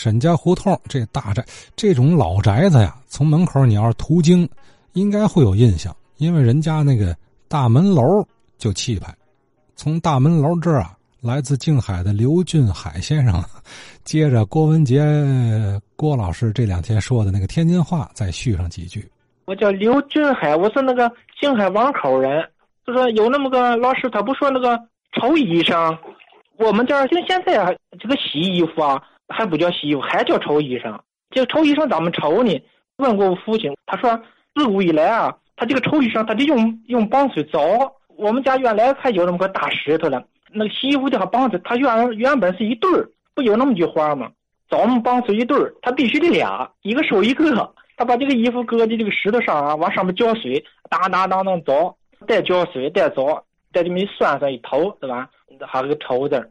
沈家胡同这大宅，这种老宅子呀，从门口你要是途经，应该会有印象，因为人家那个大门楼就气派。从大门楼这儿啊，来自静海的刘俊海先生，接着郭文杰郭老师这两天说的那个天津话，再续上几句。我叫刘俊海，我是那个静海王口人。就说有那么个老师，他不说那个抽衣裳，我们这儿就现在啊这个洗衣服啊，还不叫洗衣服，还叫抽衣裳。这个抽衣裳怎么抽呢？问过我父亲，他说自古以来啊，他这个抽衣裳，他得用用棒槌凿。我们家原来还有那么个大石头了，那个洗衣服的棒子，它原原本是一对儿，不有那么句话吗？凿木棒槌一对儿，他必须得俩，一个手一个。他把这个衣服搁在这个石头上啊，往上面浇水，当当当当凿，再浇水，再凿，在这么一拴上一头，对吧？还有个头字。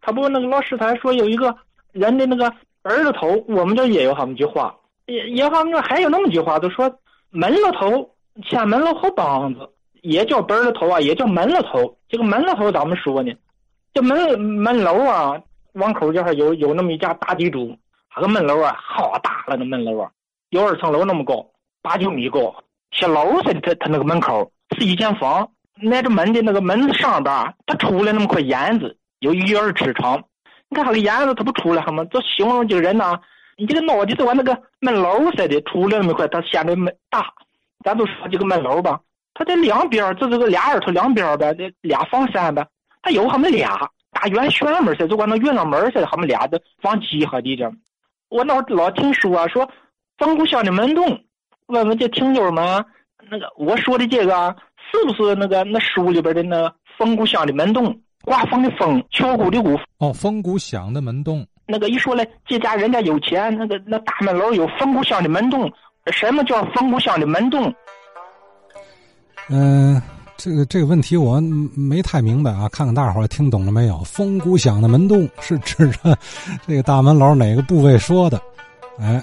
他不那个老师他还说有一个人的那个儿子头，我们这也有这么句话，也也好像还有那么句话，都说门了头，前门了后膀子。也叫儿的头啊，也叫门了头。这个门了头怎么说呢？这门门楼啊，往口这儿有有那么一家大地主，那个门楼啊，好大了，那门楼啊，有二层楼那么高，八九米高，像楼似的。他他那个门口是一间房，挨着门的那个门子上边儿，他出来那么块烟子，有一二尺长。你看那个烟子，他不出来吗？这形容这个人呢，你这个脑袋就跟那个门楼似的，出来那么快，他显得门大。咱都说这个门楼吧。它这两边这这个俩耳朵两边呗，这俩房山呗，它有他们俩大圆旋门似的，就跟那月亮门似的，他们俩的放鸡和的这。我老老听说啊说冯谷乡的门洞，问问这听友们，那个我说的这个是不是那个那书里边的那冯谷乡的门洞？刮风的风，敲鼓的鼓。哦，风鼓响的门洞。那个一说嘞，这家人家有钱，那个那大门楼有风鼓响的门洞。什么叫风鼓响的门洞？嗯，这个这个问题我没太明白啊，看看大伙儿听懂了没有？风鼓响的门洞是指着这个大门楼哪个部位说的？哎，